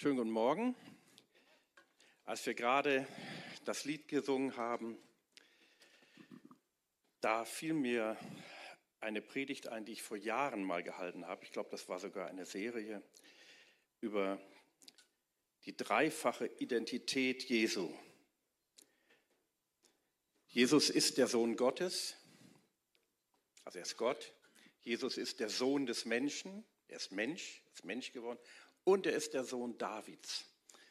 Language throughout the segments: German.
Schönen guten Morgen. Als wir gerade das Lied gesungen haben, da fiel mir eine Predigt ein, die ich vor Jahren mal gehalten habe. Ich glaube, das war sogar eine Serie über die dreifache Identität Jesu. Jesus ist der Sohn Gottes, also er ist Gott. Jesus ist der Sohn des Menschen, er ist Mensch, ist Mensch geworden und er ist der Sohn Davids.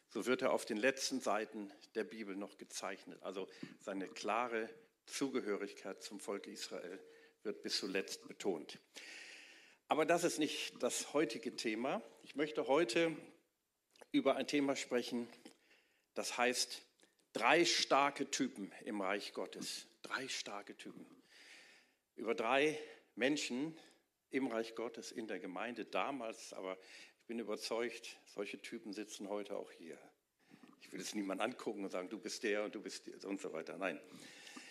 So wird er auf den letzten Seiten der Bibel noch gezeichnet. Also seine klare Zugehörigkeit zum Volk Israel wird bis zuletzt betont. Aber das ist nicht das heutige Thema. Ich möchte heute über ein Thema sprechen, das heißt drei starke Typen im Reich Gottes. Drei starke Typen. Über drei Menschen im Reich Gottes, in der Gemeinde damals, aber bin überzeugt, solche Typen sitzen heute auch hier. Ich will es niemand angucken und sagen, du bist der und du bist der und so weiter. Nein.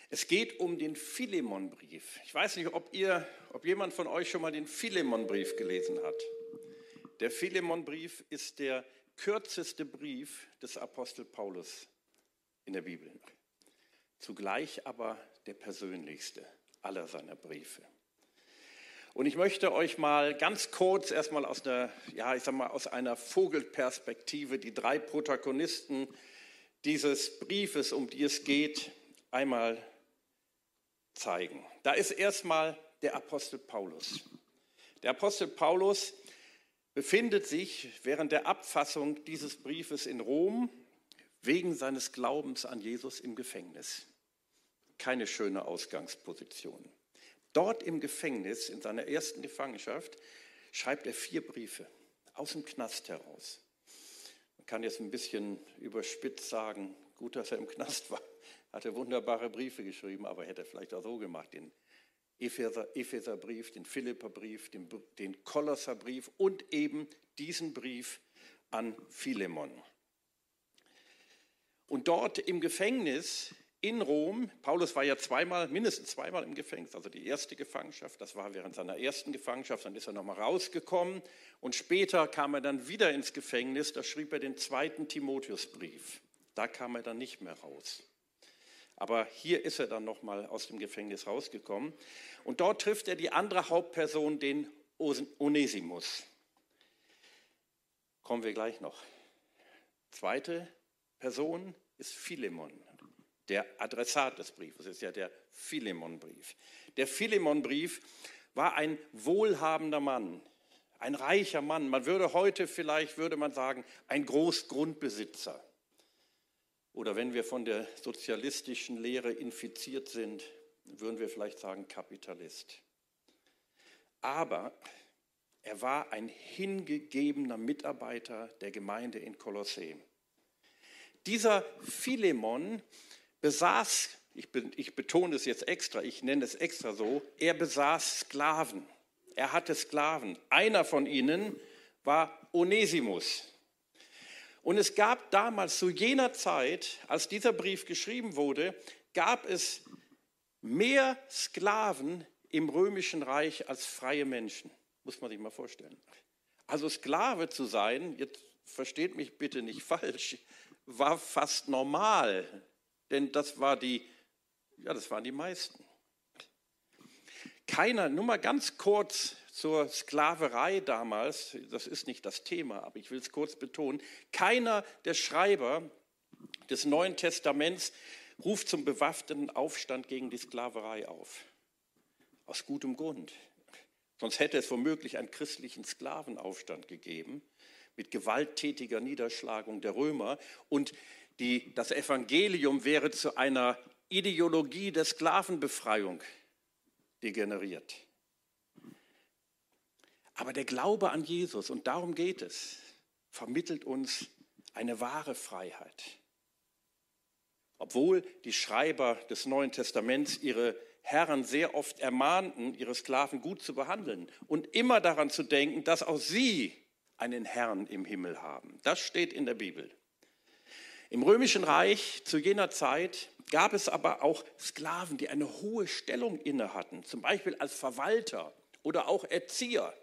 Es geht um den Philemonbrief. Ich weiß nicht, ob, ihr, ob jemand von euch schon mal den Philemonbrief gelesen hat. Der Philemonbrief ist der kürzeste Brief des Apostel Paulus in der Bibel. Zugleich aber der persönlichste aller seiner Briefe. Und ich möchte euch mal ganz kurz erstmal aus der, ja, ich sag mal, aus einer Vogelperspektive die drei Protagonisten dieses Briefes, um die es geht, einmal zeigen. Da ist erstmal der Apostel Paulus. Der Apostel Paulus befindet sich während der Abfassung dieses Briefes in Rom wegen seines Glaubens an Jesus im Gefängnis. Keine schöne Ausgangsposition. Dort im Gefängnis, in seiner ersten Gefangenschaft, schreibt er vier Briefe aus dem Knast heraus. Man kann jetzt ein bisschen überspitzt sagen, gut, dass er im Knast war, hat er wunderbare Briefe geschrieben, aber hätte er vielleicht auch so gemacht, den Epheser, Epheserbrief, den Philipperbrief, den, den Kolosserbrief und eben diesen Brief an Philemon. Und dort im Gefängnis in Rom. Paulus war ja zweimal, mindestens zweimal im Gefängnis, also die erste Gefangenschaft, das war während seiner ersten Gefangenschaft, dann ist er nochmal rausgekommen und später kam er dann wieder ins Gefängnis, da schrieb er den zweiten Timotheusbrief. Da kam er dann nicht mehr raus. Aber hier ist er dann nochmal aus dem Gefängnis rausgekommen und dort trifft er die andere Hauptperson, den Onesimus. Kommen wir gleich noch. Zweite Person ist Philemon der Adressat des Briefes, ist ja der Philemonbrief. Der Philemonbrief war ein wohlhabender Mann, ein reicher Mann. Man würde heute vielleicht, würde man sagen, ein Großgrundbesitzer. Oder wenn wir von der sozialistischen Lehre infiziert sind, würden wir vielleicht sagen Kapitalist. Aber er war ein hingegebener Mitarbeiter der Gemeinde in Kolossee. Dieser Philemon besaß, ich, ich betone es jetzt extra, ich nenne es extra so, er besaß Sklaven. Er hatte Sklaven. Einer von ihnen war Onesimus. Und es gab damals zu jener Zeit, als dieser Brief geschrieben wurde, gab es mehr Sklaven im römischen Reich als freie Menschen. Muss man sich mal vorstellen. Also Sklave zu sein, jetzt versteht mich bitte nicht falsch, war fast normal denn das, war die, ja, das waren die meisten. Keiner, nur mal ganz kurz zur Sklaverei damals, das ist nicht das Thema, aber ich will es kurz betonen, keiner der Schreiber des Neuen Testaments ruft zum bewaffneten Aufstand gegen die Sklaverei auf. Aus gutem Grund. Sonst hätte es womöglich einen christlichen Sklavenaufstand gegeben mit gewalttätiger Niederschlagung der Römer und die, das Evangelium wäre zu einer Ideologie der Sklavenbefreiung degeneriert. Aber der Glaube an Jesus, und darum geht es, vermittelt uns eine wahre Freiheit. Obwohl die Schreiber des Neuen Testaments ihre Herren sehr oft ermahnten, ihre Sklaven gut zu behandeln und immer daran zu denken, dass auch sie einen Herrn im Himmel haben. Das steht in der Bibel. Im römischen Reich zu jener Zeit gab es aber auch Sklaven, die eine hohe Stellung inne hatten, zum Beispiel als Verwalter oder auch Erzieher.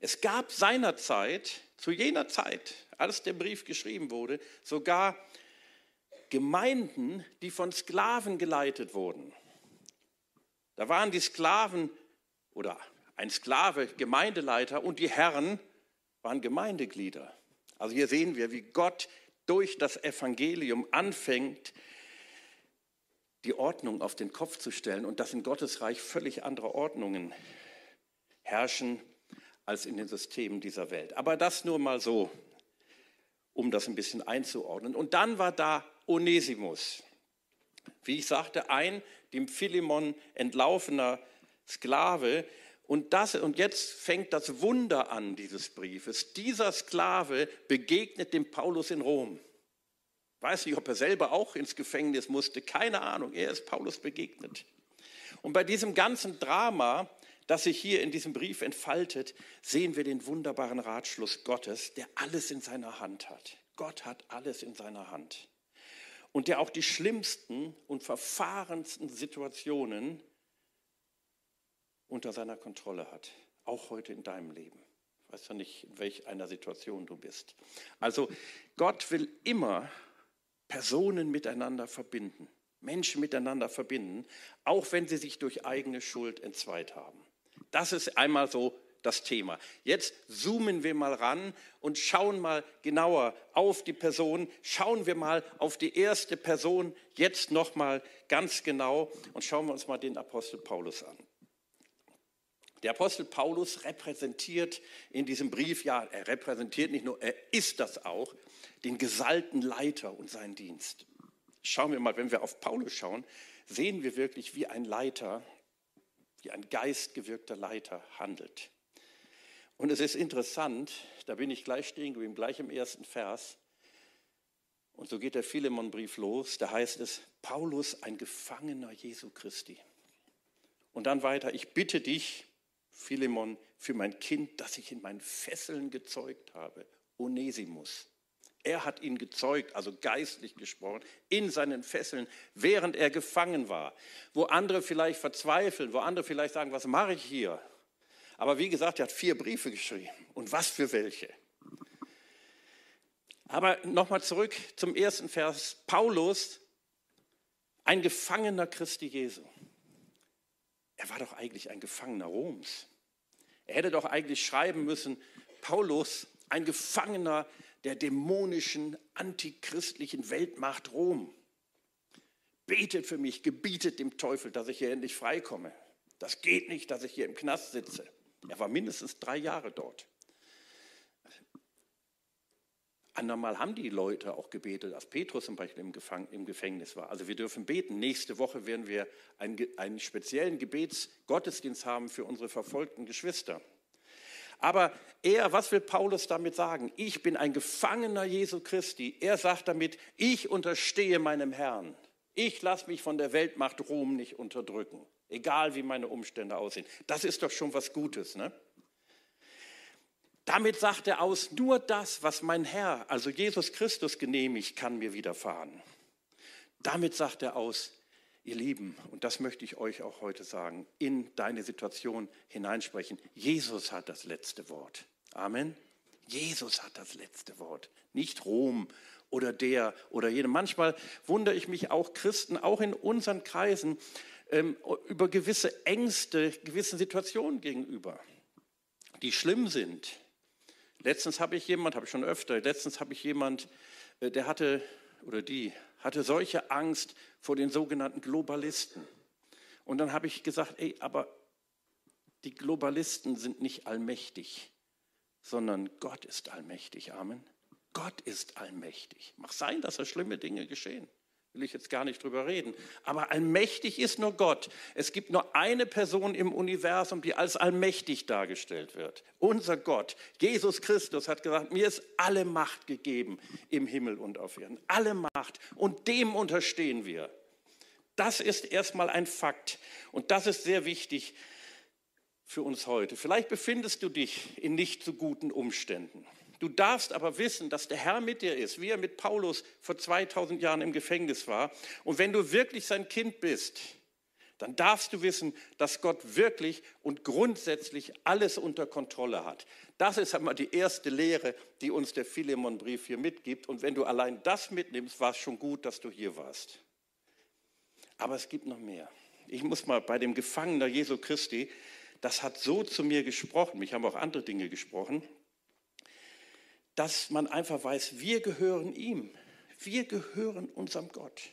Es gab seinerzeit zu jener Zeit, als der Brief geschrieben wurde, sogar Gemeinden, die von Sklaven geleitet wurden. Da waren die Sklaven oder ein Sklave Gemeindeleiter und die Herren waren Gemeindeglieder. Also hier sehen wir, wie Gott durch das Evangelium anfängt, die Ordnung auf den Kopf zu stellen und dass in Gottes Reich völlig andere Ordnungen herrschen als in den Systemen dieser Welt. Aber das nur mal so, um das ein bisschen einzuordnen. Und dann war da Onesimus. Wie ich sagte, ein dem Philemon entlaufener Sklave. Und, das, und jetzt fängt das Wunder an dieses Briefes. Dieser Sklave begegnet dem Paulus in Rom. Weiß nicht, ob er selber auch ins Gefängnis musste, keine Ahnung. Er ist Paulus begegnet. Und bei diesem ganzen Drama, das sich hier in diesem Brief entfaltet, sehen wir den wunderbaren Ratschluss Gottes, der alles in seiner Hand hat. Gott hat alles in seiner Hand. Und der auch die schlimmsten und verfahrensten Situationen unter seiner Kontrolle hat. Auch heute in deinem Leben. Ich weiß ja nicht, in welch einer Situation du bist. Also Gott will immer Personen miteinander verbinden, Menschen miteinander verbinden, auch wenn sie sich durch eigene Schuld entzweit haben. Das ist einmal so das Thema. Jetzt zoomen wir mal ran und schauen mal genauer auf die Person. Schauen wir mal auf die erste Person jetzt noch mal ganz genau und schauen wir uns mal den Apostel Paulus an. Der Apostel Paulus repräsentiert in diesem Brief, ja, er repräsentiert nicht nur, er ist das auch, den gesalten Leiter und seinen Dienst. Schauen wir mal, wenn wir auf Paulus schauen, sehen wir wirklich, wie ein Leiter, wie ein geistgewirkter Leiter handelt. Und es ist interessant, da bin ich gleich stehen geblieben, gleich im ersten Vers. Und so geht der Philemon-Brief los. Da heißt es, Paulus, ein Gefangener Jesu Christi. Und dann weiter, ich bitte dich, Philemon, für mein Kind, das ich in meinen Fesseln gezeugt habe, Onesimus. Er hat ihn gezeugt, also geistlich gesprochen, in seinen Fesseln, während er gefangen war. Wo andere vielleicht verzweifeln, wo andere vielleicht sagen, was mache ich hier? Aber wie gesagt, er hat vier Briefe geschrieben. Und was für welche? Aber nochmal zurück zum ersten Vers. Paulus, ein Gefangener Christi Jesu. Er war doch eigentlich ein Gefangener Roms. Er hätte doch eigentlich schreiben müssen, Paulus, ein Gefangener der dämonischen, antichristlichen Weltmacht Rom. Betet für mich, gebietet dem Teufel, dass ich hier endlich freikomme. Das geht nicht, dass ich hier im Knast sitze. Er war mindestens drei Jahre dort. Andermal haben die Leute auch gebetet, als Petrus zum Beispiel im, Gefängnis war. Also wir dürfen beten. Nächste Woche werden wir einen, einen speziellen Gebetsgottesdienst haben für unsere verfolgten Geschwister. Aber er, was will Paulus damit sagen? Ich bin ein Gefangener Jesu Christi. Er sagt damit, ich unterstehe meinem Herrn. Ich lasse mich von der Weltmacht Rom nicht unterdrücken, egal wie meine Umstände aussehen. Das ist doch schon was Gutes, ne? Damit sagt er aus, nur das, was mein Herr, also Jesus Christus, genehmigt, kann mir widerfahren. Damit sagt er aus, ihr Lieben, und das möchte ich euch auch heute sagen, in deine Situation hineinsprechen. Jesus hat das letzte Wort. Amen. Jesus hat das letzte Wort, nicht Rom oder der oder jene. Manchmal wundere ich mich auch Christen, auch in unseren Kreisen, ähm, über gewisse Ängste, gewissen Situationen gegenüber, die schlimm sind Letztens habe ich jemand, habe ich schon öfter, letztens habe ich jemand, äh, der hatte, oder die, hatte solche Angst vor den sogenannten Globalisten. Und dann habe ich gesagt, ey, aber die Globalisten sind nicht allmächtig, sondern Gott ist allmächtig. Amen. Gott ist allmächtig. Mag sein, dass da schlimme Dinge geschehen will ich jetzt gar nicht drüber reden. Aber allmächtig ist nur Gott. Es gibt nur eine Person im Universum, die als allmächtig dargestellt wird. Unser Gott, Jesus Christus, hat gesagt, mir ist alle Macht gegeben im Himmel und auf Erden. Alle Macht. Und dem unterstehen wir. Das ist erstmal ein Fakt. Und das ist sehr wichtig für uns heute. Vielleicht befindest du dich in nicht so guten Umständen. Du darfst aber wissen, dass der Herr mit dir ist, wie er mit Paulus vor 2000 Jahren im Gefängnis war. Und wenn du wirklich sein Kind bist, dann darfst du wissen, dass Gott wirklich und grundsätzlich alles unter Kontrolle hat. Das ist einmal die erste Lehre, die uns der Philemon-Brief hier mitgibt. Und wenn du allein das mitnimmst, war es schon gut, dass du hier warst. Aber es gibt noch mehr. Ich muss mal bei dem Gefangener Jesu Christi, das hat so zu mir gesprochen, mich haben auch andere Dinge gesprochen, dass man einfach weiß, wir gehören ihm. Wir gehören unserem Gott.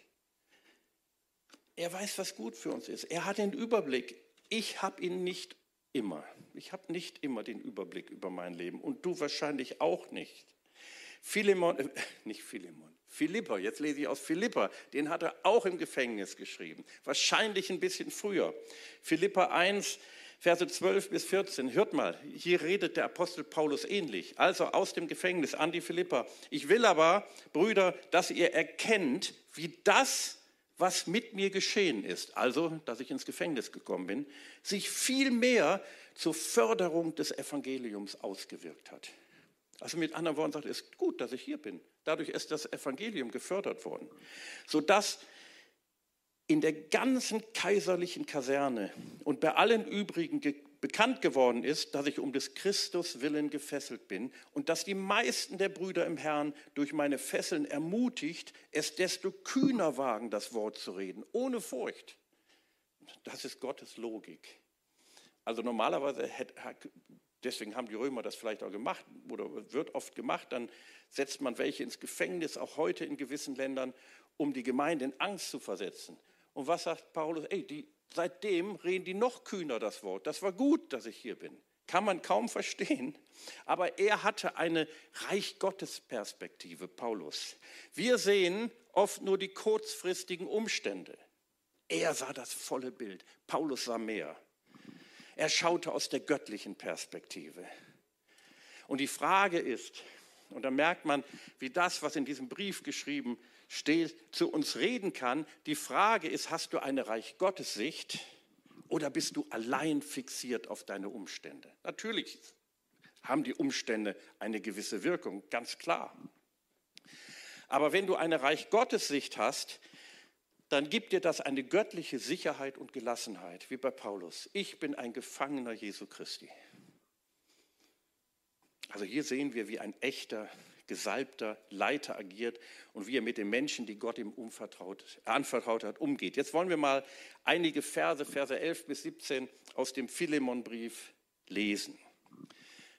Er weiß, was gut für uns ist. Er hat den Überblick. Ich habe ihn nicht immer. Ich habe nicht immer den Überblick über mein Leben und du wahrscheinlich auch nicht. Philemon, äh, nicht Philemon, Philippa, jetzt lese ich aus Philippa, den hat er auch im Gefängnis geschrieben, wahrscheinlich ein bisschen früher. Philippa 1, Verse 12 bis 14. Hört mal, hier redet der Apostel Paulus ähnlich. Also aus dem Gefängnis an die Philippa. Ich will aber, Brüder, dass ihr erkennt, wie das, was mit mir geschehen ist, also dass ich ins Gefängnis gekommen bin, sich viel mehr zur Förderung des Evangeliums ausgewirkt hat. Also mit anderen Worten sagt, es ist gut, dass ich hier bin. Dadurch ist das Evangelium gefördert worden, sodass in der ganzen kaiserlichen Kaserne und bei allen übrigen ge bekannt geworden ist, dass ich um des Christus willen gefesselt bin und dass die meisten der Brüder im Herrn durch meine Fesseln ermutigt, es desto kühner wagen, das Wort zu reden, ohne Furcht. Das ist Gottes Logik. Also normalerweise, hätte, deswegen haben die Römer das vielleicht auch gemacht oder wird oft gemacht, dann setzt man welche ins Gefängnis, auch heute in gewissen Ländern, um die Gemeinde in Angst zu versetzen. Und was sagt Paulus? Ey, die, seitdem reden die noch kühner das Wort. Das war gut, dass ich hier bin. Kann man kaum verstehen. Aber er hatte eine Reich Gottes Perspektive, Paulus. Wir sehen oft nur die kurzfristigen Umstände. Er sah das volle Bild. Paulus sah mehr. Er schaute aus der göttlichen Perspektive. Und die Frage ist, und da merkt man, wie das, was in diesem Brief geschrieben steht, zu uns reden kann. Die Frage ist, hast du eine Reich Gottes Sicht oder bist du allein fixiert auf deine Umstände? Natürlich haben die Umstände eine gewisse Wirkung, ganz klar. Aber wenn du eine Reich Gottes Sicht hast, dann gibt dir das eine göttliche Sicherheit und Gelassenheit, wie bei Paulus. Ich bin ein Gefangener Jesu Christi. Also hier sehen wir, wie ein echter gesalbter Leiter agiert und wie er mit den Menschen, die Gott ihm anvertraut hat, umgeht. Jetzt wollen wir mal einige Verse, Verse 11 bis 17 aus dem Philemonbrief lesen.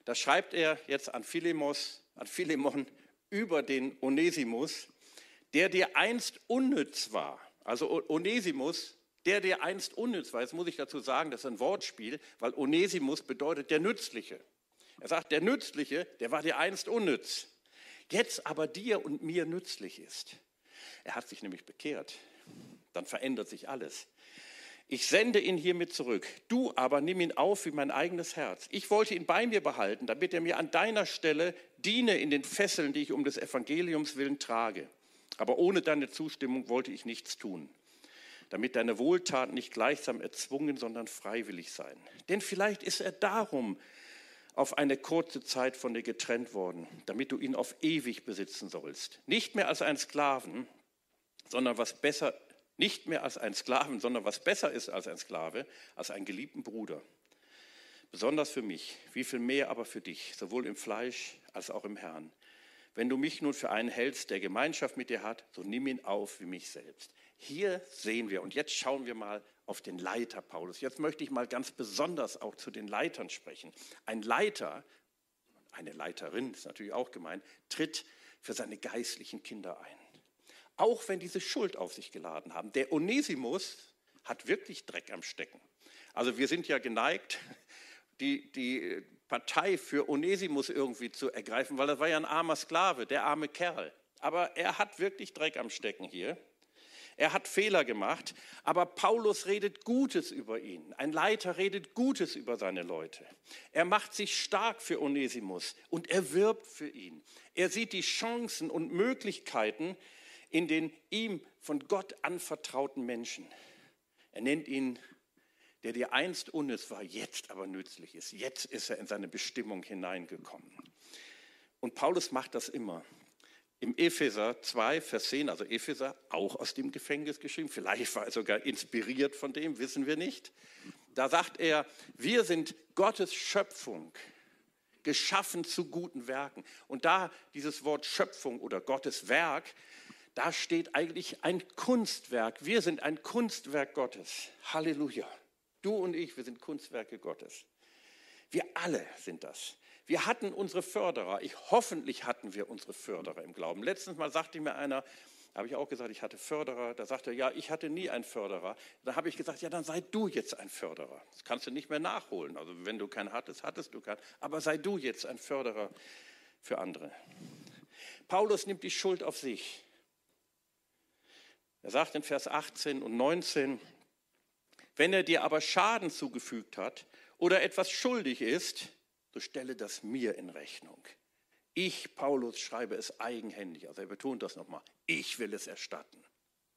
Da schreibt er jetzt an Philemos, an Philemon über den Onesimus, der dir einst unnütz war. Also Onesimus, der dir einst unnütz war. Jetzt muss ich dazu sagen, das ist ein Wortspiel, weil Onesimus bedeutet der Nützliche. Er sagt, der Nützliche, der war dir einst unnütz jetzt aber dir und mir nützlich ist. Er hat sich nämlich bekehrt. Dann verändert sich alles. Ich sende ihn hiermit zurück. Du aber nimm ihn auf wie mein eigenes Herz. Ich wollte ihn bei mir behalten, damit er mir an deiner Stelle diene in den Fesseln, die ich um des Evangeliums willen trage. Aber ohne deine Zustimmung wollte ich nichts tun, damit deine Wohltaten nicht gleichsam erzwungen, sondern freiwillig seien. Denn vielleicht ist er darum auf eine kurze Zeit von dir getrennt worden, damit du ihn auf ewig besitzen sollst. Nicht mehr als ein Sklaven, sondern was besser, nicht mehr als ein Sklaven, sondern was besser ist als ein Sklave, als einen geliebten Bruder. Besonders für mich, wie viel mehr aber für dich, sowohl im Fleisch als auch im Herrn. Wenn du mich nun für einen hältst, der Gemeinschaft mit dir hat, so nimm ihn auf wie mich selbst. Hier sehen wir, und jetzt schauen wir mal auf den Leiter Paulus. Jetzt möchte ich mal ganz besonders auch zu den Leitern sprechen. Ein Leiter, eine Leiterin ist natürlich auch gemeint, tritt für seine geistlichen Kinder ein. Auch wenn diese Schuld auf sich geladen haben. Der Onesimus hat wirklich Dreck am Stecken. Also wir sind ja geneigt, die, die Partei für Onesimus irgendwie zu ergreifen, weil er war ja ein armer Sklave, der arme Kerl. Aber er hat wirklich Dreck am Stecken hier. Er hat Fehler gemacht, aber Paulus redet Gutes über ihn. Ein Leiter redet Gutes über seine Leute. Er macht sich stark für Onesimus und er wirbt für ihn. Er sieht die Chancen und Möglichkeiten in den ihm von Gott anvertrauten Menschen. Er nennt ihn, der dir einst unnütz war, jetzt aber nützlich ist. Jetzt ist er in seine Bestimmung hineingekommen. Und Paulus macht das immer. Im Epheser 2, Vers 10, also Epheser, auch aus dem Gefängnis geschrieben, vielleicht war er sogar inspiriert von dem, wissen wir nicht. Da sagt er, wir sind Gottes Schöpfung, geschaffen zu guten Werken. Und da dieses Wort Schöpfung oder Gottes Werk, da steht eigentlich ein Kunstwerk. Wir sind ein Kunstwerk Gottes. Halleluja. Du und ich, wir sind Kunstwerke Gottes. Wir alle sind das. Wir hatten unsere Förderer. Ich, hoffentlich hatten wir unsere Förderer im Glauben. Letztens mal sagte mir einer, habe ich auch gesagt, ich hatte Förderer. Da sagte er, ja, ich hatte nie einen Förderer. Da habe ich gesagt, ja, dann sei du jetzt ein Förderer. Das kannst du nicht mehr nachholen. Also wenn du keinen hattest, hattest du keinen. Aber sei du jetzt ein Förderer für andere. Paulus nimmt die Schuld auf sich. Er sagt in Vers 18 und 19, wenn er dir aber Schaden zugefügt hat oder etwas schuldig ist, so stelle das mir in Rechnung. Ich, Paulus, schreibe es eigenhändig. Also er betont das nochmal. Ich will es erstatten.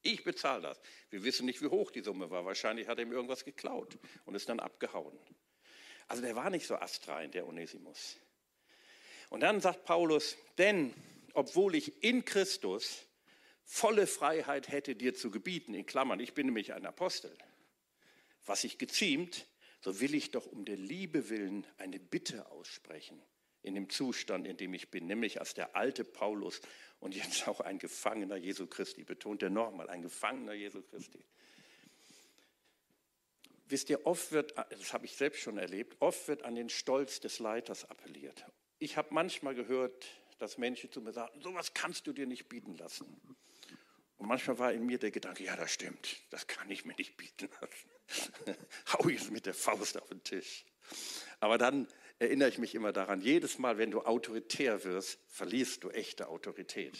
Ich bezahle das. Wir wissen nicht, wie hoch die Summe war. Wahrscheinlich hat er ihm irgendwas geklaut und ist dann abgehauen. Also der war nicht so astrein, der Onesimus. Und dann sagt Paulus, denn obwohl ich in Christus volle Freiheit hätte, dir zu gebieten, in Klammern, ich bin nämlich ein Apostel, was sich geziemt, so will ich doch um der Liebe willen eine Bitte aussprechen in dem Zustand, in dem ich bin, nämlich als der alte Paulus und jetzt auch ein Gefangener Jesu Christi, betont er nochmal, ein Gefangener Jesu Christi. Wisst ihr, oft wird, das habe ich selbst schon erlebt, oft wird an den Stolz des Leiters appelliert. Ich habe manchmal gehört, dass Menschen zu mir sagen, sowas kannst du dir nicht bieten lassen. Und manchmal war in mir der Gedanke, ja, das stimmt, das kann ich mir nicht bieten lassen. Hau jetzt mit der Faust auf den Tisch. Aber dann erinnere ich mich immer daran, jedes Mal, wenn du autoritär wirst, verlierst du echte Autorität.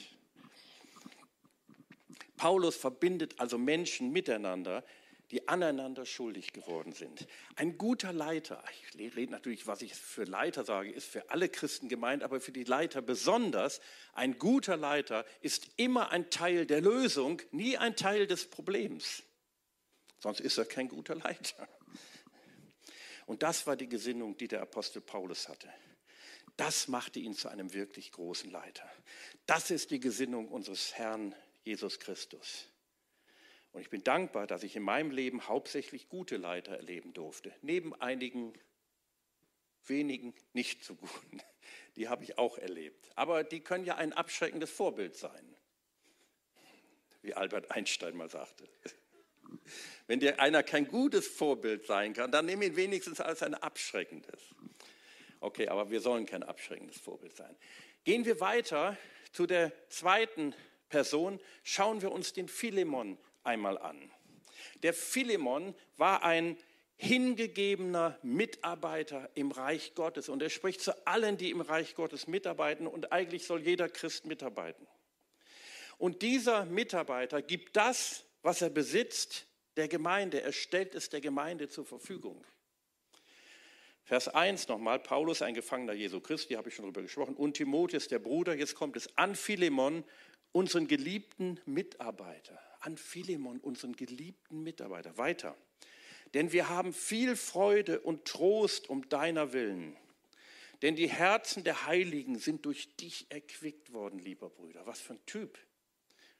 Paulus verbindet also Menschen miteinander, die aneinander schuldig geworden sind. Ein guter Leiter, ich rede natürlich, was ich für Leiter sage, ist für alle Christen gemeint, aber für die Leiter besonders, ein guter Leiter ist immer ein Teil der Lösung, nie ein Teil des Problems. Sonst ist er kein guter Leiter. Und das war die Gesinnung, die der Apostel Paulus hatte. Das machte ihn zu einem wirklich großen Leiter. Das ist die Gesinnung unseres Herrn Jesus Christus. Und ich bin dankbar, dass ich in meinem Leben hauptsächlich gute Leiter erleben durfte. Neben einigen wenigen nicht so guten. Die habe ich auch erlebt. Aber die können ja ein abschreckendes Vorbild sein. Wie Albert Einstein mal sagte. Wenn dir einer kein gutes Vorbild sein kann, dann nimm ihn wenigstens als ein abschreckendes. Okay, aber wir sollen kein abschreckendes Vorbild sein. Gehen wir weiter zu der zweiten Person. Schauen wir uns den Philemon einmal an. Der Philemon war ein hingegebener Mitarbeiter im Reich Gottes und er spricht zu allen, die im Reich Gottes mitarbeiten und eigentlich soll jeder Christ mitarbeiten. Und dieser Mitarbeiter gibt das, was er besitzt, der Gemeinde. Er stellt es der Gemeinde zur Verfügung. Vers 1 nochmal, Paulus, ein Gefangener Jesu Christi, habe ich schon darüber gesprochen, und Timotheus, der Bruder, jetzt kommt es an Philemon, unseren geliebten Mitarbeiter an Philemon, unseren geliebten Mitarbeiter. Weiter. Denn wir haben viel Freude und Trost um deiner Willen. Denn die Herzen der Heiligen sind durch dich erquickt worden, lieber Brüder. Was für ein Typ.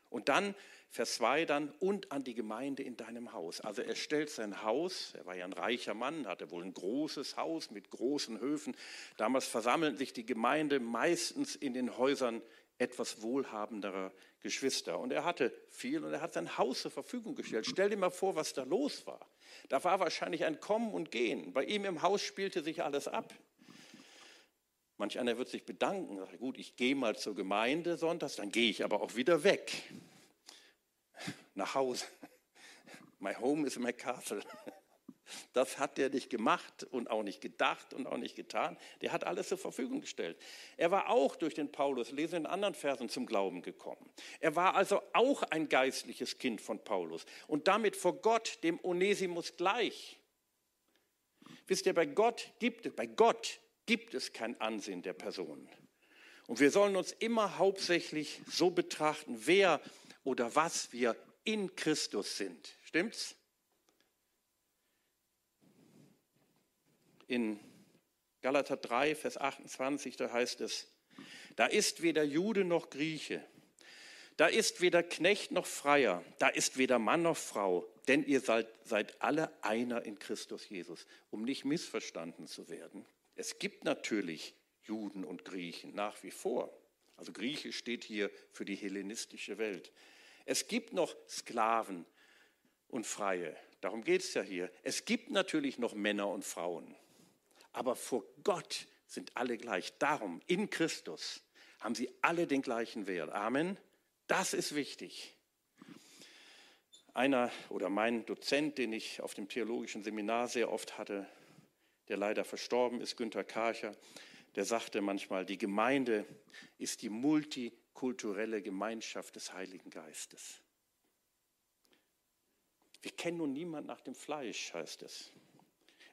Und dann, Vers 2 dann, und an die Gemeinde in deinem Haus. Also er stellt sein Haus, er war ja ein reicher Mann, hatte wohl ein großes Haus mit großen Höfen. Damals versammelten sich die Gemeinde meistens in den Häusern etwas wohlhabenderer Geschwister. Und er hatte viel und er hat sein Haus zur Verfügung gestellt. Stell dir mal vor, was da los war. Da war wahrscheinlich ein Kommen und Gehen. Bei ihm im Haus spielte sich alles ab. Manch einer wird sich bedanken, sagt, gut, ich gehe mal zur Gemeinde sonntags, dann gehe ich aber auch wieder weg. Nach Hause. My home is my castle. Das hat der nicht gemacht und auch nicht gedacht und auch nicht getan. Der hat alles zur Verfügung gestellt. Er war auch durch den Paulus, lese in anderen Versen, zum Glauben gekommen. Er war also auch ein geistliches Kind von Paulus und damit vor Gott, dem Onesimus, gleich. Wisst ihr, bei Gott gibt es, bei Gott gibt es kein Ansehen der Person. Und wir sollen uns immer hauptsächlich so betrachten, wer oder was wir in Christus sind. Stimmt's? in Galater 3, Vers 28, da heißt es, Da ist weder Jude noch Grieche. Da ist weder Knecht noch Freier. Da ist weder Mann noch Frau. Denn ihr seid, seid alle einer in Christus Jesus, um nicht missverstanden zu werden. Es gibt natürlich Juden und Griechen nach wie vor. Also Grieche steht hier für die hellenistische Welt. Es gibt noch Sklaven und Freie. Darum geht es ja hier. Es gibt natürlich noch Männer und Frauen. Aber vor Gott sind alle gleich. Darum, in Christus, haben sie alle den gleichen Wert. Amen. Das ist wichtig. Einer oder mein Dozent, den ich auf dem theologischen Seminar sehr oft hatte, der leider verstorben ist, Günter Karcher, der sagte manchmal, die Gemeinde ist die multikulturelle Gemeinschaft des Heiligen Geistes. Wir kennen nun niemand nach dem Fleisch, heißt es.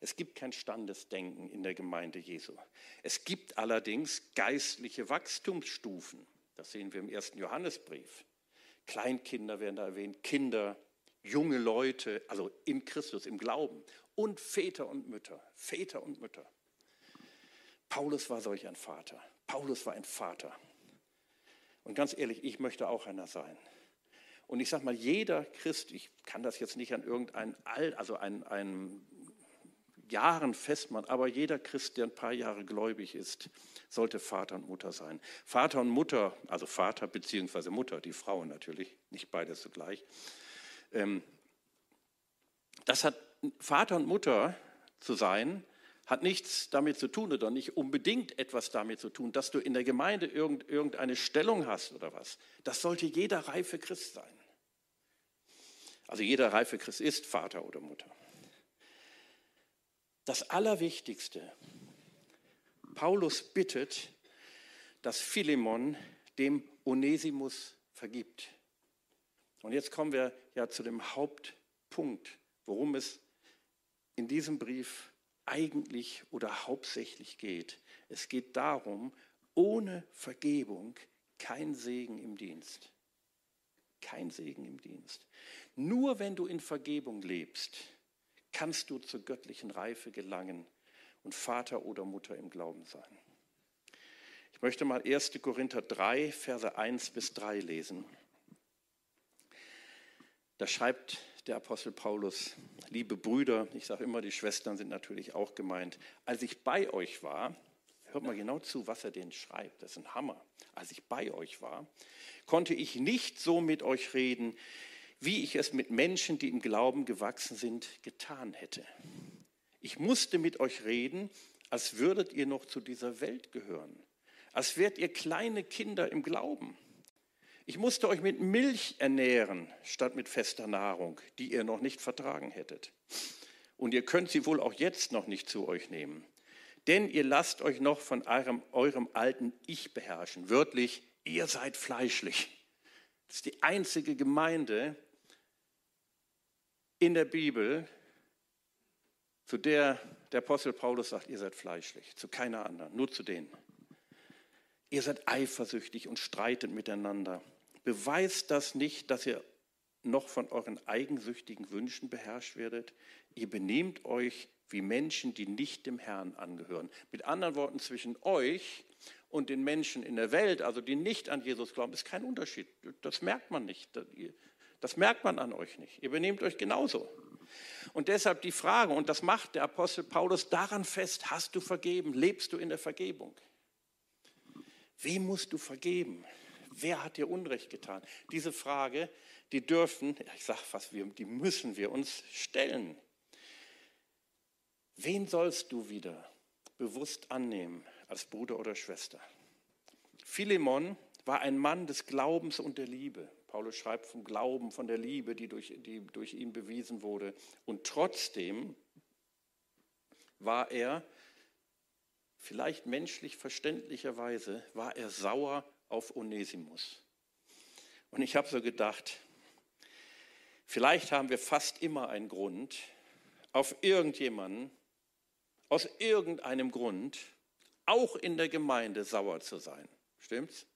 Es gibt kein Standesdenken in der Gemeinde Jesu. Es gibt allerdings geistliche Wachstumsstufen. Das sehen wir im ersten Johannesbrief. Kleinkinder werden da erwähnt, Kinder, junge Leute, also in Christus, im Glauben. Und Väter und Mütter, Väter und Mütter. Paulus war solch ein Vater. Paulus war ein Vater. Und ganz ehrlich, ich möchte auch einer sein. Und ich sage mal, jeder Christ, ich kann das jetzt nicht an irgendein All, also ein, ein Jahren festmachen, aber jeder Christ, der ein paar Jahre gläubig ist, sollte Vater und Mutter sein. Vater und Mutter, also Vater bzw. Mutter, die Frauen natürlich, nicht beides zugleich. Ähm, das hat Vater und Mutter zu sein, hat nichts damit zu tun oder nicht unbedingt etwas damit zu tun, dass du in der Gemeinde irgendeine Stellung hast oder was. Das sollte jeder reife Christ sein. Also jeder reife Christ ist Vater oder Mutter. Das Allerwichtigste, Paulus bittet, dass Philemon dem Onesimus vergibt. Und jetzt kommen wir ja zu dem Hauptpunkt, worum es in diesem Brief eigentlich oder hauptsächlich geht. Es geht darum, ohne Vergebung kein Segen im Dienst. Kein Segen im Dienst. Nur wenn du in Vergebung lebst, kannst du zur göttlichen Reife gelangen und Vater oder Mutter im Glauben sein. Ich möchte mal 1. Korinther 3, Verse 1 bis 3 lesen. Da schreibt der Apostel Paulus, liebe Brüder, ich sage immer, die Schwestern sind natürlich auch gemeint, als ich bei euch war, hört mal genau zu, was er denen schreibt, das ist ein Hammer. Als ich bei euch war, konnte ich nicht so mit euch reden, wie ich es mit Menschen, die im Glauben gewachsen sind, getan hätte. Ich musste mit euch reden, als würdet ihr noch zu dieser Welt gehören, als wärt ihr kleine Kinder im Glauben. Ich musste euch mit Milch ernähren, statt mit fester Nahrung, die ihr noch nicht vertragen hättet. Und ihr könnt sie wohl auch jetzt noch nicht zu euch nehmen. Denn ihr lasst euch noch von eurem, eurem alten Ich beherrschen. Wörtlich, ihr seid fleischlich. Das ist die einzige Gemeinde in der Bibel, zu der der Apostel Paulus sagt, ihr seid fleischlich. Zu keiner anderen, nur zu denen. Ihr seid eifersüchtig und streitet miteinander beweist das nicht, dass ihr noch von euren eigensüchtigen Wünschen beherrscht werdet? Ihr benehmt euch wie Menschen, die nicht dem Herrn angehören. Mit anderen Worten, zwischen euch und den Menschen in der Welt, also die nicht an Jesus glauben, ist kein Unterschied. Das merkt man nicht. Das merkt man an euch nicht. Ihr benehmt euch genauso. Und deshalb die Frage, und das macht der Apostel Paulus daran fest, hast du vergeben? Lebst du in der Vergebung? Wem musst du vergeben? Wer hat dir Unrecht getan? Diese Frage, die dürfen, ich sage fast, die müssen wir uns stellen. Wen sollst du wieder bewusst annehmen als Bruder oder Schwester? Philemon war ein Mann des Glaubens und der Liebe. Paulus schreibt vom Glauben, von der Liebe, die durch, die durch ihn bewiesen wurde. Und trotzdem war er, vielleicht menschlich verständlicherweise, war er sauer auf Onesimus. Und ich habe so gedacht, vielleicht haben wir fast immer einen Grund, auf irgendjemanden, aus irgendeinem Grund, auch in der Gemeinde sauer zu sein. Stimmt's?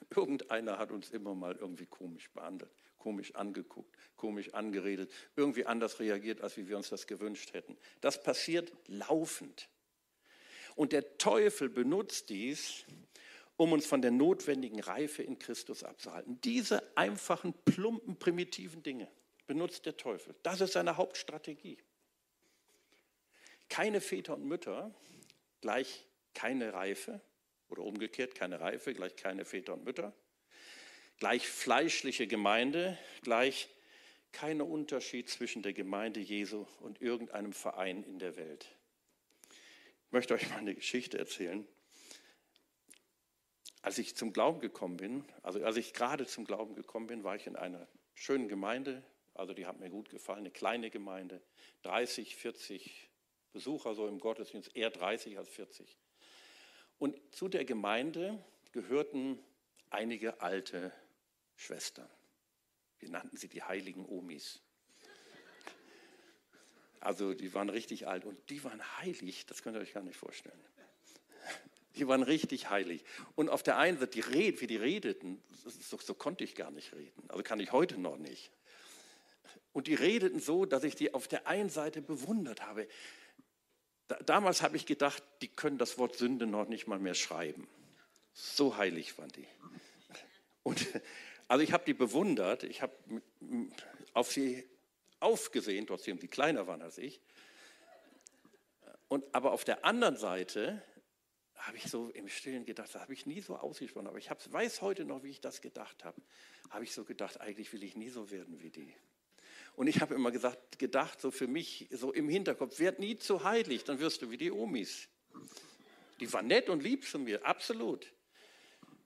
Irgendeiner hat uns immer mal irgendwie komisch behandelt, komisch angeguckt, komisch angeredet, irgendwie anders reagiert, als wie wir uns das gewünscht hätten. Das passiert laufend. Und der Teufel benutzt dies, um uns von der notwendigen Reife in Christus abzuhalten. Diese einfachen, plumpen, primitiven Dinge benutzt der Teufel. Das ist seine Hauptstrategie. Keine Väter und Mütter gleich keine Reife oder umgekehrt keine Reife gleich keine Väter und Mütter. Gleich fleischliche Gemeinde gleich keiner Unterschied zwischen der Gemeinde Jesu und irgendeinem Verein in der Welt. Ich möchte euch mal eine Geschichte erzählen. Als ich zum Glauben gekommen bin, also als ich gerade zum Glauben gekommen bin, war ich in einer schönen Gemeinde, also die hat mir gut gefallen, eine kleine Gemeinde, 30, 40 Besucher so im Gottesdienst, eher 30 als 40. Und zu der Gemeinde gehörten einige alte Schwestern. Wir nannten sie die heiligen Omis. Also die waren richtig alt und die waren heilig, das könnt ihr euch gar nicht vorstellen. Die waren richtig heilig. Und auf der einen Seite, die Red, wie die redeten, so, so konnte ich gar nicht reden. Also kann ich heute noch nicht. Und die redeten so, dass ich die auf der einen Seite bewundert habe. Da, damals habe ich gedacht, die können das Wort Sünde noch nicht mal mehr schreiben. So heilig waren die. Und also ich habe die bewundert, ich habe auf sie aufgesehen, trotzdem sie kleiner waren als ich. Und, aber auf der anderen Seite habe ich so im Stillen gedacht, das habe ich nie so ausgesprochen, aber ich hab, weiß heute noch, wie ich das gedacht habe. Habe ich so gedacht, eigentlich will ich nie so werden wie die. Und ich habe immer gesagt, gedacht, so für mich, so im Hinterkopf, werd nie zu heilig, dann wirst du wie die Omis. Die war nett und lieb zu mir, absolut.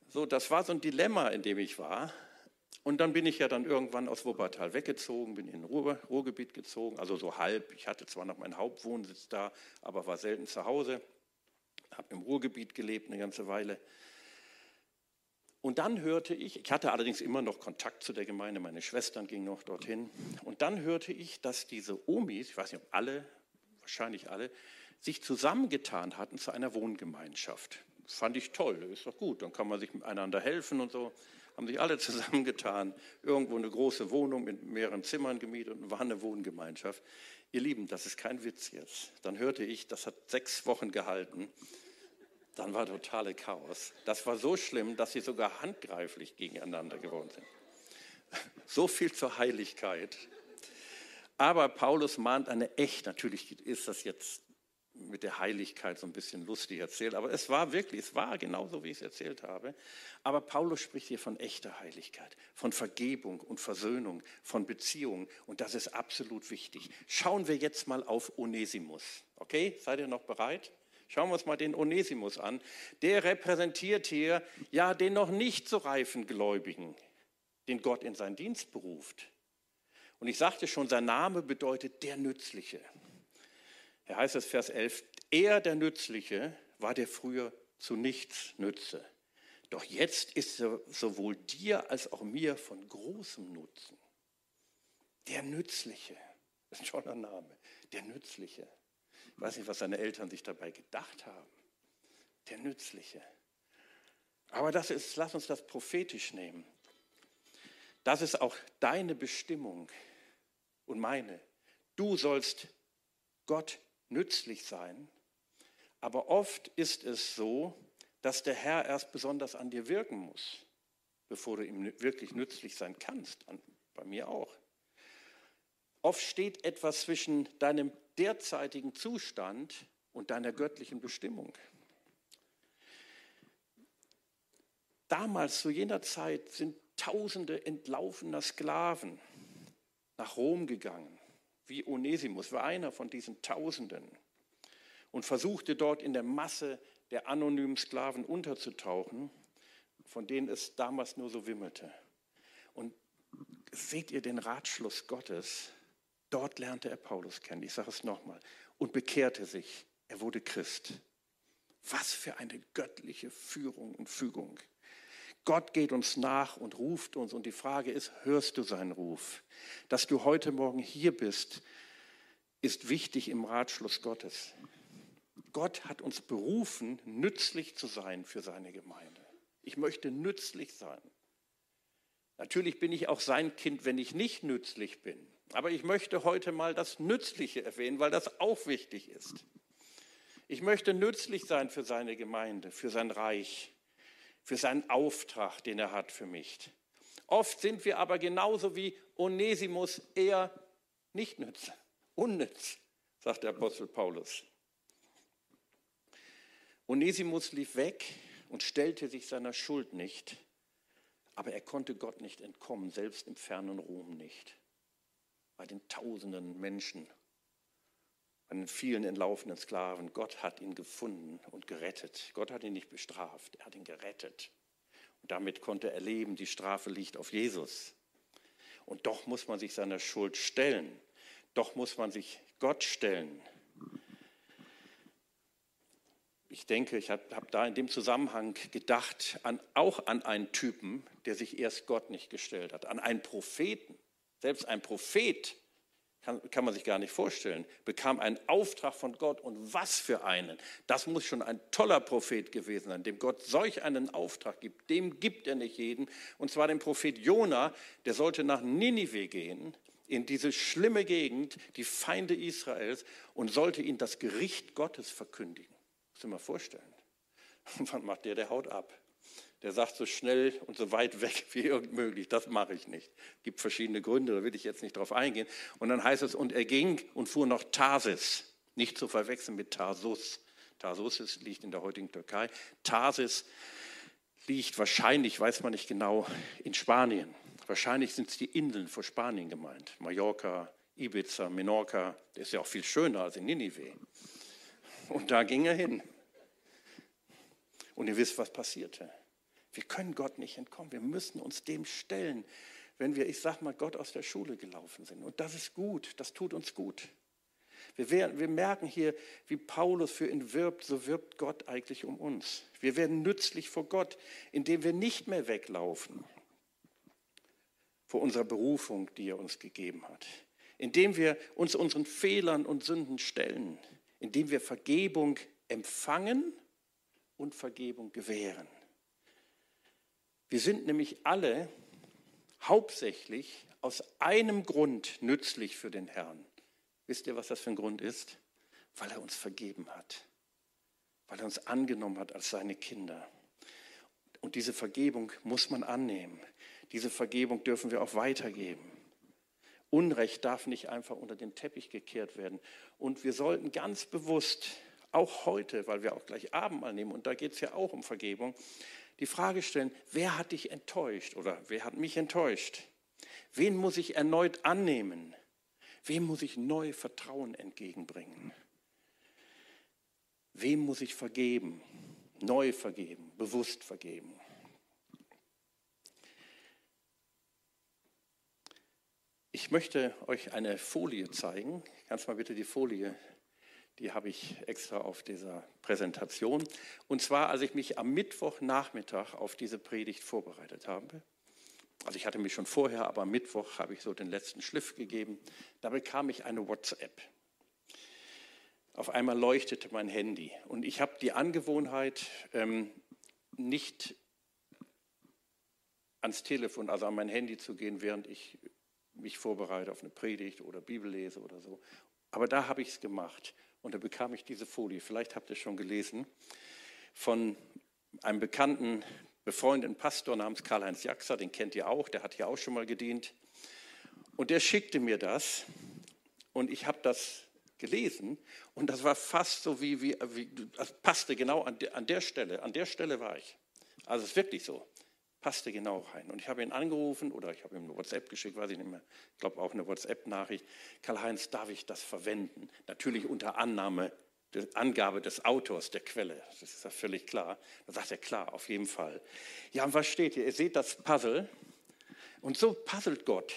So, das war so ein Dilemma, in dem ich war. Und dann bin ich ja dann irgendwann aus Wuppertal weggezogen, bin in Ruhr, Ruhrgebiet gezogen, also so halb. Ich hatte zwar noch meinen Hauptwohnsitz da, aber war selten zu Hause. Habe im Ruhrgebiet gelebt eine ganze Weile. Und dann hörte ich, ich hatte allerdings immer noch Kontakt zu der Gemeinde, meine Schwestern gingen noch dorthin. Und dann hörte ich, dass diese Omis, ich weiß nicht ob alle, wahrscheinlich alle, sich zusammengetan hatten zu einer Wohngemeinschaft. Das fand ich toll, ist doch gut, dann kann man sich miteinander helfen und so. Haben sich alle zusammengetan, irgendwo eine große Wohnung mit mehreren Zimmern gemietet und war eine Wohngemeinschaft. Ihr Lieben, das ist kein Witz jetzt. Dann hörte ich, das hat sechs Wochen gehalten dann war totale Chaos. Das war so schlimm, dass sie sogar handgreiflich gegeneinander geworden sind. So viel zur Heiligkeit. Aber Paulus mahnt eine echt, natürlich ist das jetzt mit der Heiligkeit so ein bisschen lustig erzählt, aber es war wirklich, es war genauso, wie ich es erzählt habe. Aber Paulus spricht hier von echter Heiligkeit, von Vergebung und Versöhnung, von Beziehungen und das ist absolut wichtig. Schauen wir jetzt mal auf Onesimus. Okay, seid ihr noch bereit? Schauen wir uns mal den Onesimus an. Der repräsentiert hier ja den noch nicht so reifen Gläubigen, den Gott in seinen Dienst beruft. Und ich sagte schon, sein Name bedeutet der Nützliche. Er heißt es Vers 11, er der Nützliche war der früher zu nichts nütze. Doch jetzt ist er sowohl dir als auch mir von großem Nutzen. Der Nützliche, das ist ein toller Name, der Nützliche. Ich weiß nicht, was seine Eltern sich dabei gedacht haben. Der Nützliche. Aber das ist, lass uns das prophetisch nehmen. Das ist auch deine Bestimmung und meine. Du sollst Gott nützlich sein. Aber oft ist es so, dass der Herr erst besonders an dir wirken muss, bevor du ihm wirklich nützlich sein kannst. Bei mir auch. Oft steht etwas zwischen deinem derzeitigen Zustand und deiner göttlichen Bestimmung. Damals, zu jener Zeit, sind Tausende entlaufener Sklaven nach Rom gegangen, wie Onesimus war einer von diesen Tausenden und versuchte dort in der Masse der anonymen Sklaven unterzutauchen, von denen es damals nur so wimmelte. Und seht ihr den Ratschluss Gottes? Dort lernte er Paulus kennen, ich sage es nochmal, und bekehrte sich. Er wurde Christ. Was für eine göttliche Führung und Fügung. Gott geht uns nach und ruft uns. Und die Frage ist, hörst du seinen Ruf? Dass du heute Morgen hier bist, ist wichtig im Ratschluss Gottes. Gott hat uns berufen, nützlich zu sein für seine Gemeinde. Ich möchte nützlich sein. Natürlich bin ich auch sein Kind, wenn ich nicht nützlich bin. Aber ich möchte heute mal das Nützliche erwähnen, weil das auch wichtig ist. Ich möchte nützlich sein für seine Gemeinde, für sein Reich, für seinen Auftrag, den er hat für mich. Oft sind wir aber genauso wie Onesimus eher nicht nütz, unnütz, sagt der Apostel Paulus. Onesimus lief weg und stellte sich seiner Schuld nicht, aber er konnte Gott nicht entkommen, selbst im fernen Ruhm nicht. Bei den tausenden Menschen, bei den vielen entlaufenen Sklaven, Gott hat ihn gefunden und gerettet. Gott hat ihn nicht bestraft, er hat ihn gerettet. Und damit konnte er leben, die Strafe liegt auf Jesus. Und doch muss man sich seiner Schuld stellen. Doch muss man sich Gott stellen ich denke, ich habe hab da in dem Zusammenhang gedacht, an, auch an einen Typen, der sich erst Gott nicht gestellt hat, an einen Propheten. Selbst ein Prophet, kann, kann man sich gar nicht vorstellen, bekam einen Auftrag von Gott und was für einen. Das muss schon ein toller Prophet gewesen sein, dem Gott solch einen Auftrag gibt. Dem gibt er nicht jeden. Und zwar den Prophet Jona, der sollte nach Ninive gehen, in diese schlimme Gegend, die Feinde Israels, und sollte ihnen das Gericht Gottes verkündigen. Muss ich mal vorstellen. Und was macht der? Der haut ab. Der sagt so schnell und so weit weg wie irgend möglich, das mache ich nicht. Es gibt verschiedene Gründe, da will ich jetzt nicht drauf eingehen. Und dann heißt es, und er ging und fuhr nach Tarsis, nicht zu verwechseln mit Tarsus. Tarsus liegt in der heutigen Türkei. Tarsis liegt wahrscheinlich, weiß man nicht genau, in Spanien. Wahrscheinlich sind es die Inseln vor Spanien gemeint. Mallorca, Ibiza, Menorca, das ist ja auch viel schöner als in Ninive. Und da ging er hin. Und ihr wisst, was passierte. Wir können Gott nicht entkommen. Wir müssen uns dem stellen, wenn wir, ich sag mal, Gott aus der Schule gelaufen sind. Und das ist gut. Das tut uns gut. Wir, werden, wir merken hier, wie Paulus für ihn wirbt, so wirbt Gott eigentlich um uns. Wir werden nützlich vor Gott, indem wir nicht mehr weglaufen vor unserer Berufung, die er uns gegeben hat. Indem wir uns unseren Fehlern und Sünden stellen indem wir Vergebung empfangen und Vergebung gewähren. Wir sind nämlich alle hauptsächlich aus einem Grund nützlich für den Herrn. Wisst ihr, was das für ein Grund ist? Weil er uns vergeben hat, weil er uns angenommen hat als seine Kinder. Und diese Vergebung muss man annehmen. Diese Vergebung dürfen wir auch weitergeben. Unrecht darf nicht einfach unter den Teppich gekehrt werden. Und wir sollten ganz bewusst, auch heute, weil wir auch gleich Abendmahl nehmen, und da geht es ja auch um Vergebung, die Frage stellen, wer hat dich enttäuscht oder wer hat mich enttäuscht? Wen muss ich erneut annehmen? Wem muss ich neu Vertrauen entgegenbringen? Wem muss ich vergeben? Neu vergeben, bewusst vergeben. Ich möchte euch eine Folie zeigen. Kannst mal bitte die Folie, die habe ich extra auf dieser Präsentation. Und zwar, als ich mich am Mittwochnachmittag auf diese Predigt vorbereitet habe. Also ich hatte mich schon vorher, aber am Mittwoch habe ich so den letzten Schliff gegeben. Da bekam ich eine WhatsApp. Auf einmal leuchtete mein Handy und ich habe die Angewohnheit, ähm, nicht ans Telefon, also an mein Handy zu gehen, während ich mich vorbereite auf eine Predigt oder Bibel lese oder so. Aber da habe ich es gemacht und da bekam ich diese Folie. Vielleicht habt ihr es schon gelesen von einem bekannten, befreundeten Pastor namens Karl-Heinz Jaxer, den kennt ihr auch, der hat hier auch schon mal gedient. Und der schickte mir das und ich habe das gelesen und das war fast so wie, wie, wie das passte genau an der, an der Stelle, an der Stelle war ich. Also es ist wirklich so passte genau rein. Und ich habe ihn angerufen oder ich habe ihm eine WhatsApp geschickt, weiß ich nicht mehr, ich glaube auch eine WhatsApp-Nachricht. Karl-Heinz, darf ich das verwenden? Natürlich unter Annahme, der Angabe des Autors der Quelle. Das ist ja völlig klar. Da sagt er, klar, auf jeden Fall. Ja, und was steht hier? Ihr seht das Puzzle. Und so puzzelt Gott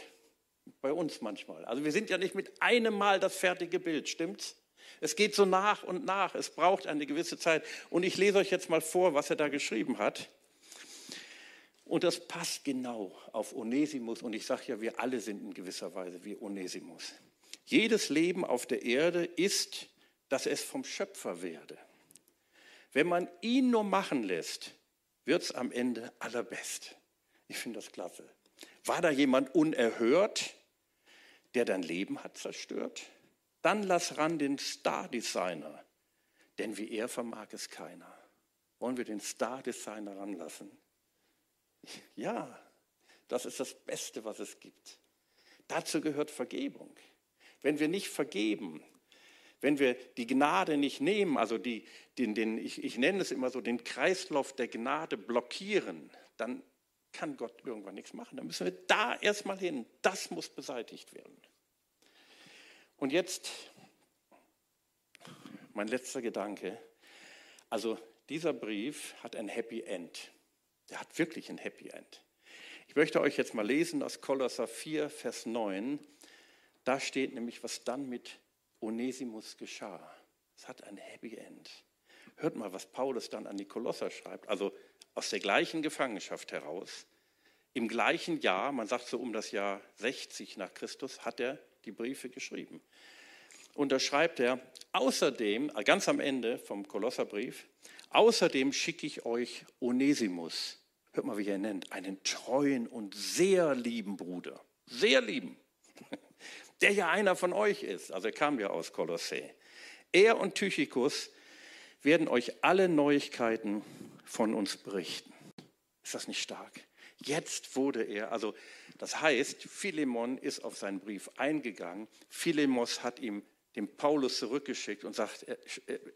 bei uns manchmal. Also wir sind ja nicht mit einem Mal das fertige Bild, stimmt's? Es geht so nach und nach. Es braucht eine gewisse Zeit. Und ich lese euch jetzt mal vor, was er da geschrieben hat. Und das passt genau auf Onesimus. Und ich sage ja, wir alle sind in gewisser Weise wie Onesimus. Jedes Leben auf der Erde ist, dass es vom Schöpfer werde. Wenn man ihn nur machen lässt, wird es am Ende allerbest. Ich finde das klasse. War da jemand unerhört, der dein Leben hat zerstört? Dann lass ran den Star-Designer, denn wie er vermag es keiner. Wollen wir den Star-Designer ranlassen? Ja, das ist das Beste, was es gibt. Dazu gehört Vergebung. Wenn wir nicht vergeben, wenn wir die Gnade nicht nehmen, also die, den, den, ich, ich nenne es immer so, den Kreislauf der Gnade blockieren, dann kann Gott irgendwann nichts machen. Dann müssen wir da erstmal hin. Das muss beseitigt werden. Und jetzt mein letzter Gedanke. Also dieser Brief hat ein Happy End. Der hat wirklich ein Happy End. Ich möchte euch jetzt mal lesen aus Kolosser 4, Vers 9. Da steht nämlich, was dann mit Onesimus geschah. Es hat ein Happy End. Hört mal, was Paulus dann an die Kolosser schreibt. Also aus der gleichen Gefangenschaft heraus, im gleichen Jahr, man sagt so um das Jahr 60 nach Christus, hat er die Briefe geschrieben. Und da schreibt er, außerdem, ganz am Ende vom Kolosserbrief, außerdem schicke ich euch Onesimus, hört mal, wie er nennt, einen treuen und sehr lieben Bruder, sehr lieben, der ja einer von euch ist, also er kam ja aus Kolossä. Er und Tychikus werden euch alle Neuigkeiten von uns berichten. Ist das nicht stark? Jetzt wurde er, also das heißt, Philemon ist auf seinen Brief eingegangen. Philemos hat ihm den Paulus zurückgeschickt und sagt, er,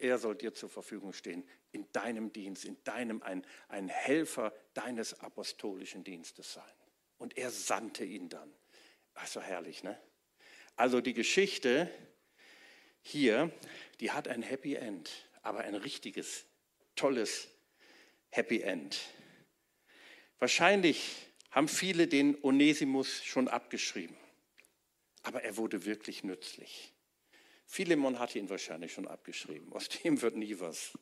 er, soll dir zur Verfügung stehen in deinem Dienst, in deinem, ein, ein Helfer deines apostolischen Dienstes sein. Und er sandte ihn dann. Ach, so herrlich, ne? Also die Geschichte hier, die hat ein Happy End, aber ein richtiges, tolles Happy End. Wahrscheinlich haben viele den Onesimus schon abgeschrieben, aber er wurde wirklich nützlich. Philemon hatte ihn wahrscheinlich schon abgeschrieben. Aus dem wird nie was.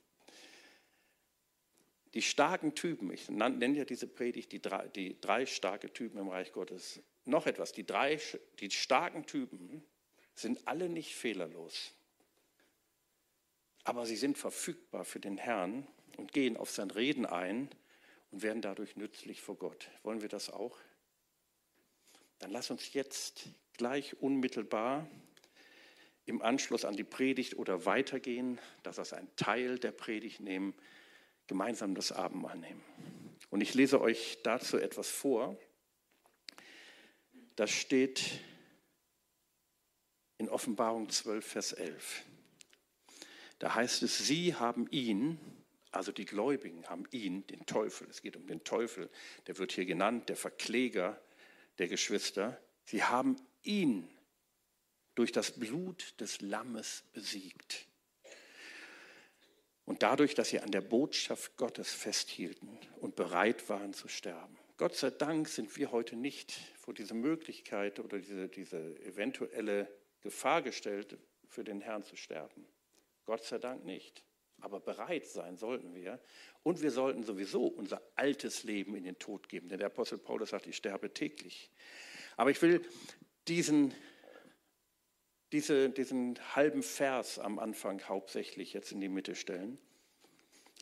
Die starken Typen, ich nenne ja diese Predigt die drei, die drei starke Typen im Reich Gottes. Noch etwas, die drei die starken Typen sind alle nicht fehlerlos. Aber sie sind verfügbar für den Herrn und gehen auf sein Reden ein und werden dadurch nützlich vor Gott. Wollen wir das auch? Dann lass uns jetzt gleich unmittelbar im Anschluss an die Predigt oder weitergehen, das als ein Teil der Predigt nehmen, gemeinsam das Abendmahl nehmen. Und ich lese euch dazu etwas vor. Das steht in Offenbarung 12, Vers 11. Da heißt es, sie haben ihn, also die Gläubigen haben ihn, den Teufel, es geht um den Teufel, der wird hier genannt, der Verkläger der Geschwister, sie haben ihn durch das Blut des Lammes besiegt. Und dadurch, dass sie an der Botschaft Gottes festhielten und bereit waren zu sterben. Gott sei Dank sind wir heute nicht vor diese Möglichkeit oder diese, diese eventuelle Gefahr gestellt, für den Herrn zu sterben. Gott sei Dank nicht. Aber bereit sein sollten wir. Und wir sollten sowieso unser altes Leben in den Tod geben. Denn der Apostel Paulus sagt, ich sterbe täglich. Aber ich will diesen diese, diesen halben Vers am Anfang hauptsächlich jetzt in die Mitte stellen.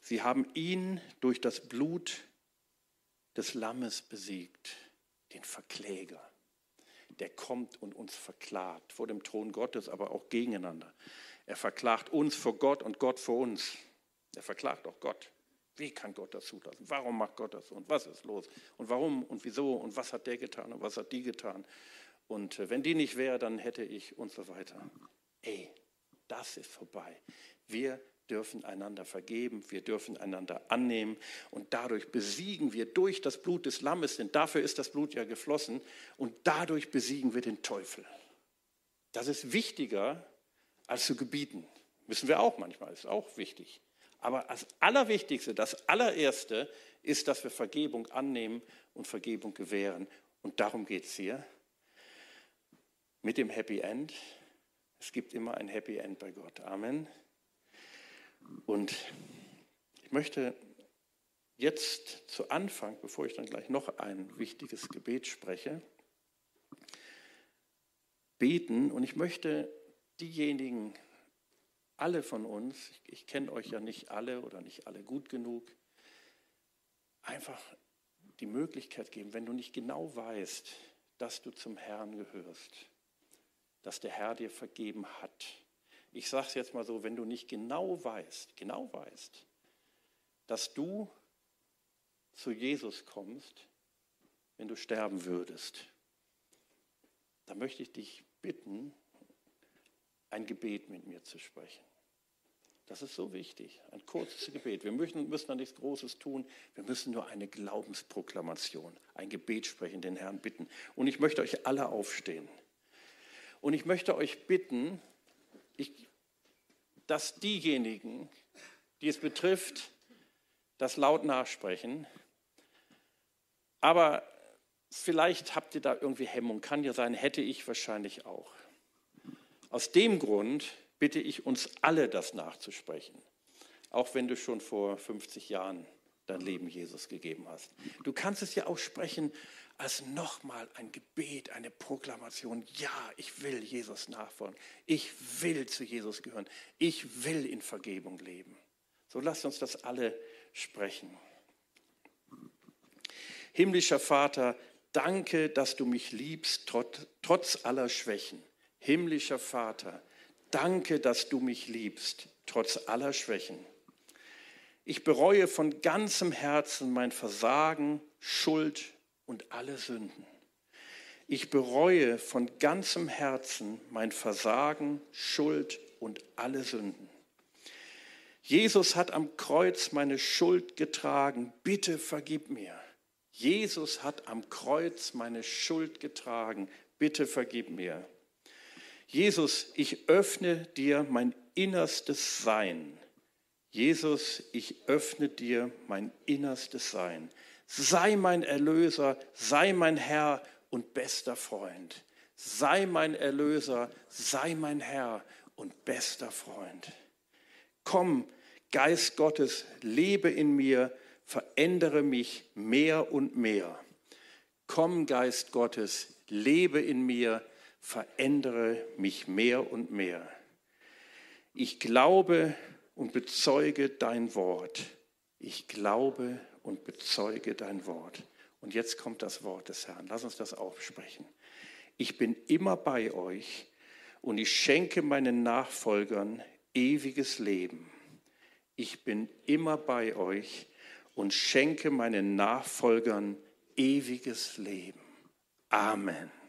Sie haben ihn durch das Blut des Lammes besiegt, den Verkläger. Der kommt und uns verklagt vor dem Thron Gottes, aber auch gegeneinander. Er verklagt uns vor Gott und Gott vor uns. Er verklagt auch Gott. Wie kann Gott das zulassen? Warum macht Gott das? Und was ist los? Und warum und wieso? Und was hat der getan? Und was hat die getan? Und äh, wenn die nicht wäre, dann hätte ich und so weiter. Ey, das ist vorbei. Wir dürfen einander vergeben, wir dürfen einander annehmen und dadurch besiegen wir durch das Blut des Lammes, denn dafür ist das Blut ja geflossen und dadurch besiegen wir den Teufel. Das ist wichtiger als zu gebieten. Müssen wir auch manchmal, ist auch wichtig. Aber das Allerwichtigste, das Allererste ist, dass wir Vergebung annehmen und Vergebung gewähren. Und darum geht es hier mit dem Happy End. Es gibt immer ein Happy End bei Gott. Amen. Und ich möchte jetzt zu Anfang, bevor ich dann gleich noch ein wichtiges Gebet spreche, beten. Und ich möchte diejenigen, alle von uns, ich, ich kenne euch ja nicht alle oder nicht alle gut genug, einfach die Möglichkeit geben, wenn du nicht genau weißt, dass du zum Herrn gehörst, dass der Herr dir vergeben hat. Ich sage es jetzt mal so, wenn du nicht genau weißt, genau weißt, dass du zu Jesus kommst, wenn du sterben würdest, dann möchte ich dich bitten, ein Gebet mit mir zu sprechen. Das ist so wichtig, ein kurzes Gebet. Wir müssen, müssen da nichts Großes tun, wir müssen nur eine Glaubensproklamation, ein Gebet sprechen, den Herrn bitten. Und ich möchte euch alle aufstehen. Und ich möchte euch bitten, ich, dass diejenigen, die es betrifft, das laut nachsprechen. Aber vielleicht habt ihr da irgendwie Hemmung, kann ja sein, hätte ich wahrscheinlich auch. Aus dem Grund bitte ich uns alle, das nachzusprechen, auch wenn du schon vor 50 Jahren dein Leben Jesus gegeben hast. Du kannst es ja auch sprechen als nochmal ein Gebet, eine Proklamation. Ja, ich will Jesus nachfolgen. Ich will zu Jesus gehören. Ich will in Vergebung leben. So lasst uns das alle sprechen. Himmlischer Vater, danke, dass du mich liebst, trotz aller Schwächen. Himmlischer Vater, Danke, dass du mich liebst, trotz aller Schwächen. Ich bereue von ganzem Herzen mein Versagen, Schuld und alle Sünden. Ich bereue von ganzem Herzen mein Versagen, Schuld und alle Sünden. Jesus hat am Kreuz meine Schuld getragen. Bitte vergib mir. Jesus hat am Kreuz meine Schuld getragen. Bitte vergib mir. Jesus, ich öffne dir mein innerstes Sein. Jesus, ich öffne dir mein innerstes Sein. Sei mein Erlöser, sei mein Herr und bester Freund. Sei mein Erlöser, sei mein Herr und bester Freund. Komm, Geist Gottes, lebe in mir, verändere mich mehr und mehr. Komm, Geist Gottes, lebe in mir, verändere mich mehr und mehr. Ich glaube und bezeuge dein Wort. Ich glaube und bezeuge dein Wort. Und jetzt kommt das Wort des Herrn. Lass uns das aufsprechen. Ich bin immer bei euch und ich schenke meinen Nachfolgern ewiges Leben. Ich bin immer bei euch und schenke meinen Nachfolgern ewiges Leben. Amen.